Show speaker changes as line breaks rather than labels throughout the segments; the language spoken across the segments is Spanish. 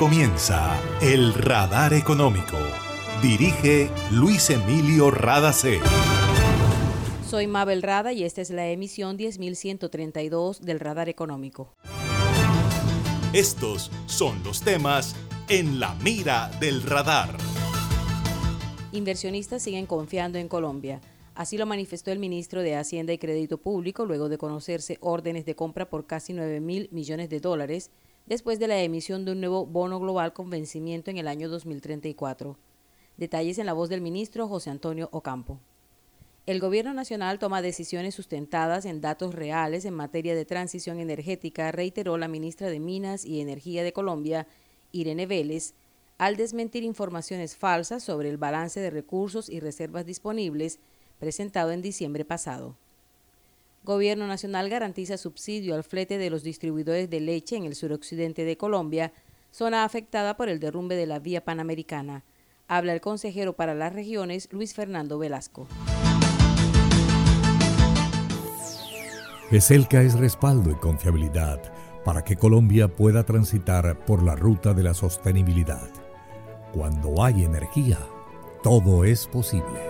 comienza El Radar Económico. Dirige Luis Emilio Radacé.
Soy Mabel Rada y esta es la emisión 10132 del Radar Económico.
Estos son los temas en la mira del radar.
Inversionistas siguen confiando en Colombia. Así lo manifestó el ministro de Hacienda y Crédito Público luego de conocerse órdenes de compra por casi 9 mil millones de dólares después de la emisión de un nuevo bono global con vencimiento en el año 2034. Detalles en la voz del ministro José Antonio Ocampo. El Gobierno Nacional toma decisiones sustentadas en datos reales en materia de transición energética, reiteró la ministra de Minas y Energía de Colombia, Irene Vélez, al desmentir informaciones falsas sobre el balance de recursos y reservas disponibles presentado en diciembre pasado. Gobierno Nacional garantiza subsidio al flete de los distribuidores de leche en el suroccidente de Colombia, zona afectada por el derrumbe de la vía panamericana. Habla el consejero para las regiones, Luis Fernando Velasco.
ESELCA es respaldo y confiabilidad para que Colombia pueda transitar por la ruta de la sostenibilidad. Cuando hay energía, todo es posible.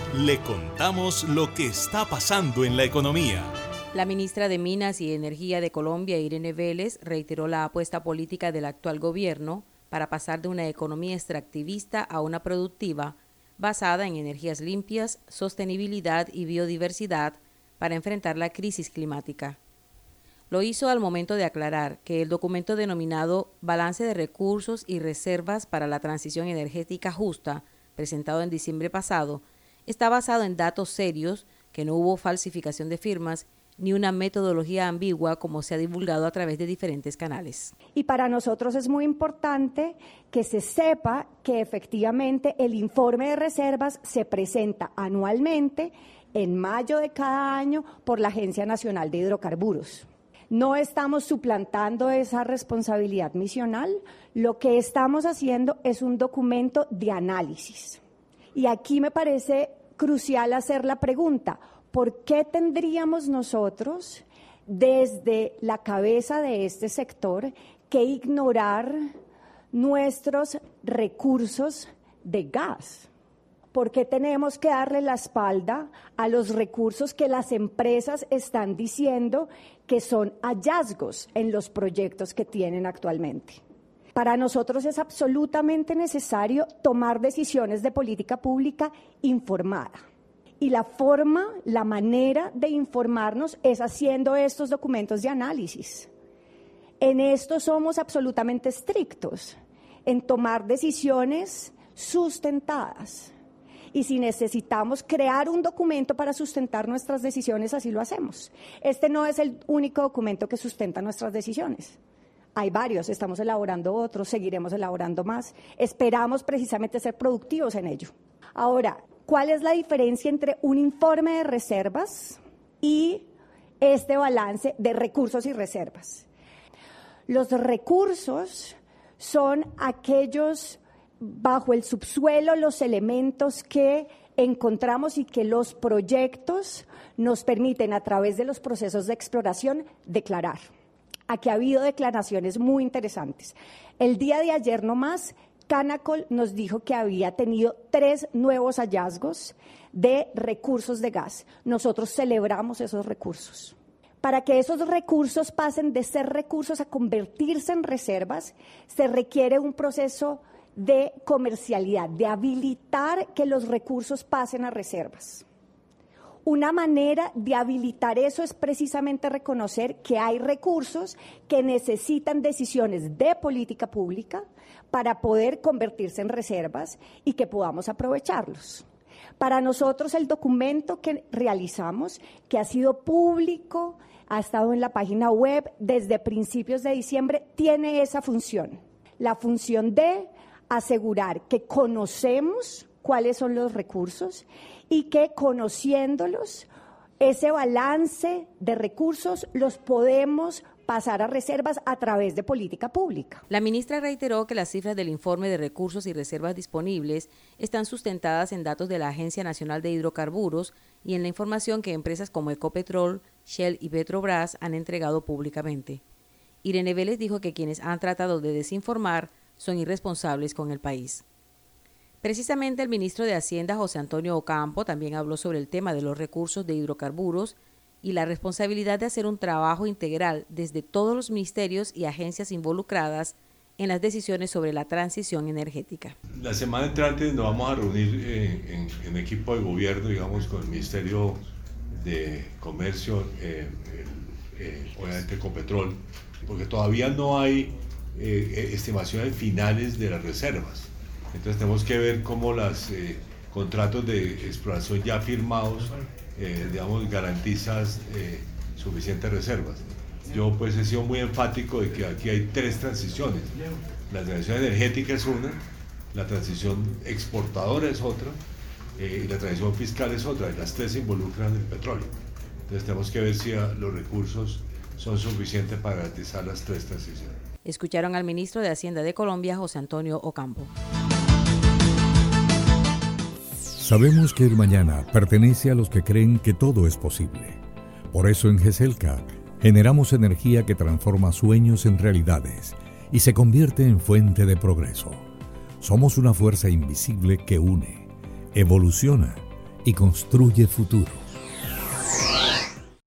le contamos lo que está pasando en la economía.
La ministra de Minas y Energía de Colombia, Irene Vélez, reiteró la apuesta política del actual gobierno para pasar de una economía extractivista a una productiva basada en energías limpias, sostenibilidad y biodiversidad para enfrentar la crisis climática. Lo hizo al momento de aclarar que el documento denominado Balance de Recursos y Reservas para la Transición Energética Justa presentado en diciembre pasado, está basado en datos serios, que no hubo falsificación de firmas ni una metodología ambigua como se ha divulgado a través de diferentes canales.
Y para nosotros es muy importante que se sepa que efectivamente el informe de reservas se presenta anualmente en mayo de cada año por la Agencia Nacional de Hidrocarburos. No estamos suplantando esa responsabilidad misional, lo que estamos haciendo es un documento de análisis. Y aquí me parece crucial hacer la pregunta, ¿por qué tendríamos nosotros, desde la cabeza de este sector, que ignorar nuestros recursos de gas? ¿Por qué tenemos que darle la espalda a los recursos que las empresas están diciendo que son hallazgos en los proyectos que tienen actualmente? Para nosotros es absolutamente necesario tomar decisiones de política pública informada. Y la forma, la manera de informarnos es haciendo estos documentos de análisis. En esto somos absolutamente estrictos, en tomar decisiones sustentadas. Y si necesitamos crear un documento para sustentar nuestras decisiones, así lo hacemos. Este no es el único documento que sustenta nuestras decisiones. Hay varios, estamos elaborando otros, seguiremos elaborando más. Esperamos precisamente ser productivos en ello. Ahora, ¿cuál es la diferencia entre un informe de reservas y este balance de recursos y reservas? Los recursos son aquellos bajo el subsuelo los elementos que encontramos y que los proyectos nos permiten a través de los procesos de exploración declarar. Aquí ha habido declaraciones muy interesantes. El día de ayer nomás, Canacol nos dijo que había tenido tres nuevos hallazgos de recursos de gas. Nosotros celebramos esos recursos. Para que esos recursos pasen de ser recursos a convertirse en reservas, se requiere un proceso de comercialidad, de habilitar que los recursos pasen a reservas. Una manera de habilitar eso es precisamente reconocer que hay recursos que necesitan decisiones de política pública para poder convertirse en reservas y que podamos aprovecharlos. Para nosotros el documento que realizamos, que ha sido público, ha estado en la página web desde principios de diciembre, tiene esa función la función de asegurar que conocemos cuáles son los recursos y que conociéndolos, ese balance de recursos los podemos pasar a reservas a través de política pública.
La ministra reiteró que las cifras del informe de recursos y reservas disponibles están sustentadas en datos de la Agencia Nacional de Hidrocarburos y en la información que empresas como Ecopetrol, Shell y Petrobras han entregado públicamente. Irene Vélez dijo que quienes han tratado de desinformar son irresponsables con el país. Precisamente el ministro de Hacienda, José Antonio Ocampo, también habló sobre el tema de los recursos de hidrocarburos y la responsabilidad de hacer un trabajo integral desde todos los ministerios y agencias involucradas en las decisiones sobre la transición energética.
La semana entrante nos vamos a reunir eh, en, equipo de gobierno, digamos, con el Ministerio de Comercio, eh, eh, obviamente porque todavía no hay estimaciones finales de las reservas. Entonces tenemos que ver cómo los contratos de exploración ya firmados eh, digamos, garantizas eh, suficientes reservas. Yo pues he sido muy enfático de que aquí hay tres transiciones. La transición energética es una, la transición exportadora es otra eh, y la transición fiscal es otra. Y las tres involucran el petróleo. Entonces tenemos que ver si los recursos son suficientes para garantizar las tres transiciones.
Escucharon al ministro de Hacienda de Colombia, José Antonio Ocampo.
Sabemos que el mañana pertenece a los que creen que todo es posible. Por eso en GESELCA generamos energía que transforma sueños en realidades y se convierte en fuente de progreso. Somos una fuerza invisible que une, evoluciona y construye futuro.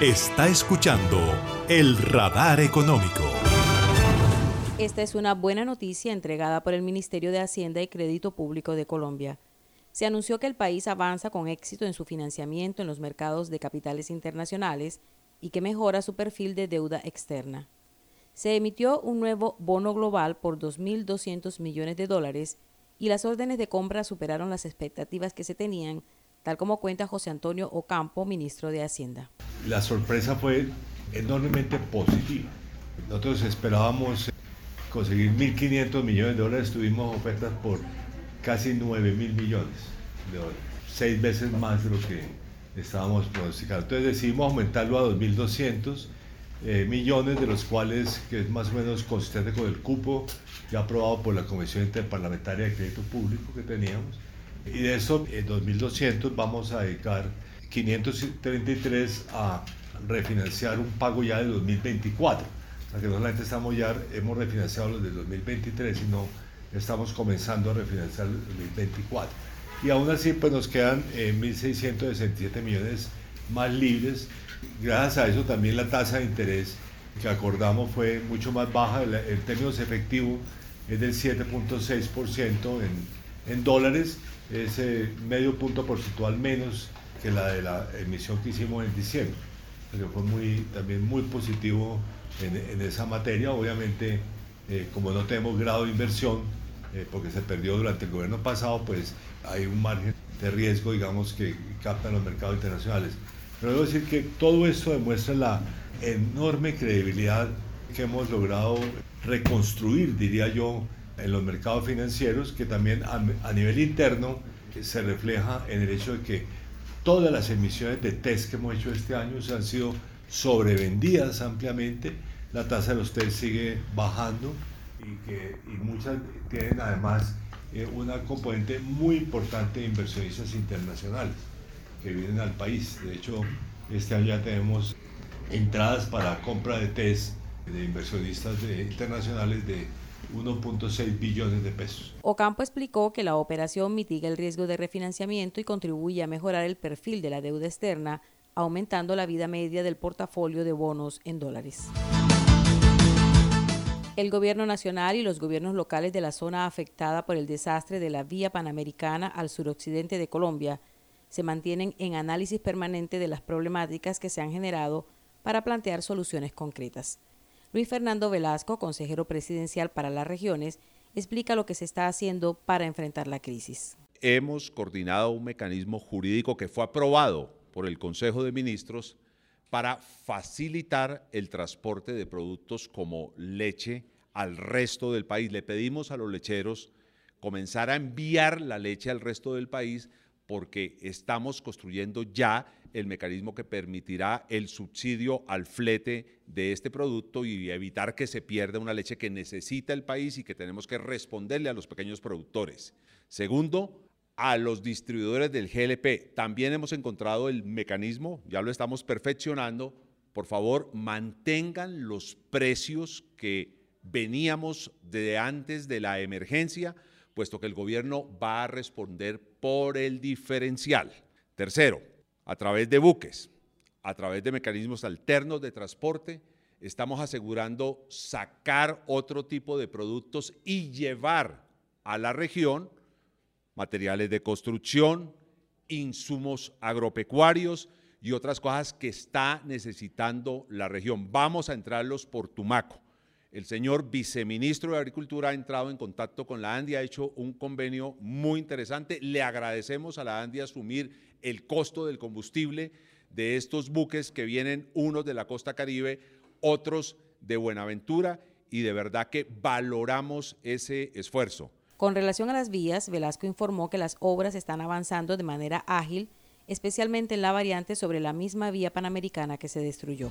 Está escuchando el radar económico.
Esta es una buena noticia entregada por el Ministerio de Hacienda y Crédito Público de Colombia. Se anunció que el país avanza con éxito en su financiamiento en los mercados de capitales internacionales y que mejora su perfil de deuda externa. Se emitió un nuevo bono global por 2.200 millones de dólares y las órdenes de compra superaron las expectativas que se tenían tal como cuenta José Antonio Ocampo, ministro de Hacienda.
La sorpresa fue enormemente positiva. Nosotros esperábamos conseguir 1.500 millones de dólares, tuvimos ofertas por casi 9.000 millones de dólares, seis veces más de lo que estábamos pronosticando. Entonces decidimos aumentarlo a 2.200 eh, millones, de los cuales, que es más o menos consistente con el cupo ya aprobado por la Comisión Interparlamentaria de Crédito Público que teníamos y de eso, en 2.200 vamos a dedicar 533 a refinanciar un pago ya de 2024. O sea que no solamente estamos ya, hemos refinanciado los de 2023, sino estamos comenzando a refinanciar el 2024. Y aún así, pues nos quedan 1.667 eh, millones más libres. Gracias a eso también la tasa de interés que acordamos fue mucho más baja. En términos efectivos es del 7.6% en, en dólares es medio punto porcentual menos que la de la emisión que hicimos en diciembre. que fue muy, también muy positivo en, esa materia. Obviamente, eh, como no tenemos grado de inversión, eh, porque se perdió durante el gobierno pasado, pues hay un margen de riesgo, digamos, que captan los mercados internacionales. Pero debo decir que todo esto demuestra la enorme credibilidad que hemos logrado reconstruir, diría yo, en los mercados financieros, que también a, nivel interno se refleja en el hecho de que todas las emisiones de test que hemos hecho este año se han sido sobrevendidas ampliamente, la tasa de los test sigue bajando y, que, muchas tienen además eh, una componente muy importante de inversionistas internacionales que vienen al país. De hecho, este año ya tenemos entradas para compra de test de inversionistas internacionales de 1.6 billones de pesos.
Ocampo explicó que la operación mitiga el riesgo de refinanciamiento y contribuye a mejorar el perfil de la deuda externa, aumentando la vida media del portafolio de bonos en dólares. El gobierno nacional y los gobiernos locales de la zona afectada por el desastre de la vía panamericana al suroccidente de Colombia se mantienen en análisis permanente de las problemáticas que se han generado para plantear soluciones concretas. Luis Fernando Velasco, consejero presidencial para las regiones, explica lo que se está haciendo para enfrentar la crisis.
Hemos coordinado un mecanismo jurídico que fue aprobado por el Consejo de Ministros para facilitar el transporte de productos como leche al resto del país. Le pedimos a los lecheros comenzar a enviar la leche al resto del país porque estamos construyendo ya el mecanismo que permitirá el subsidio al flete de este producto y evitar que se pierda una leche que necesita el país y que tenemos que responderle a los pequeños productores. Segundo, a los distribuidores del GLP. También hemos encontrado el mecanismo, ya lo estamos perfeccionando. Por favor, mantengan los precios que veníamos de antes de la emergencia, puesto que el gobierno va a responder por el diferencial. Tercero, a través de buques, a través de mecanismos alternos de transporte, estamos asegurando sacar otro tipo de productos y llevar a la región materiales de construcción, insumos agropecuarios y otras cosas que está necesitando la región. Vamos a entrarlos por Tumaco. El señor viceministro de Agricultura ha entrado en contacto con la ANDI, ha hecho un convenio muy interesante. Le agradecemos a la ANDI asumir el costo del combustible de estos buques que vienen, unos de la costa caribe, otros de Buenaventura, y de verdad que valoramos ese esfuerzo.
Con relación a las vías, Velasco informó que las obras están avanzando de manera ágil, especialmente en la variante sobre la misma vía panamericana que se destruyó.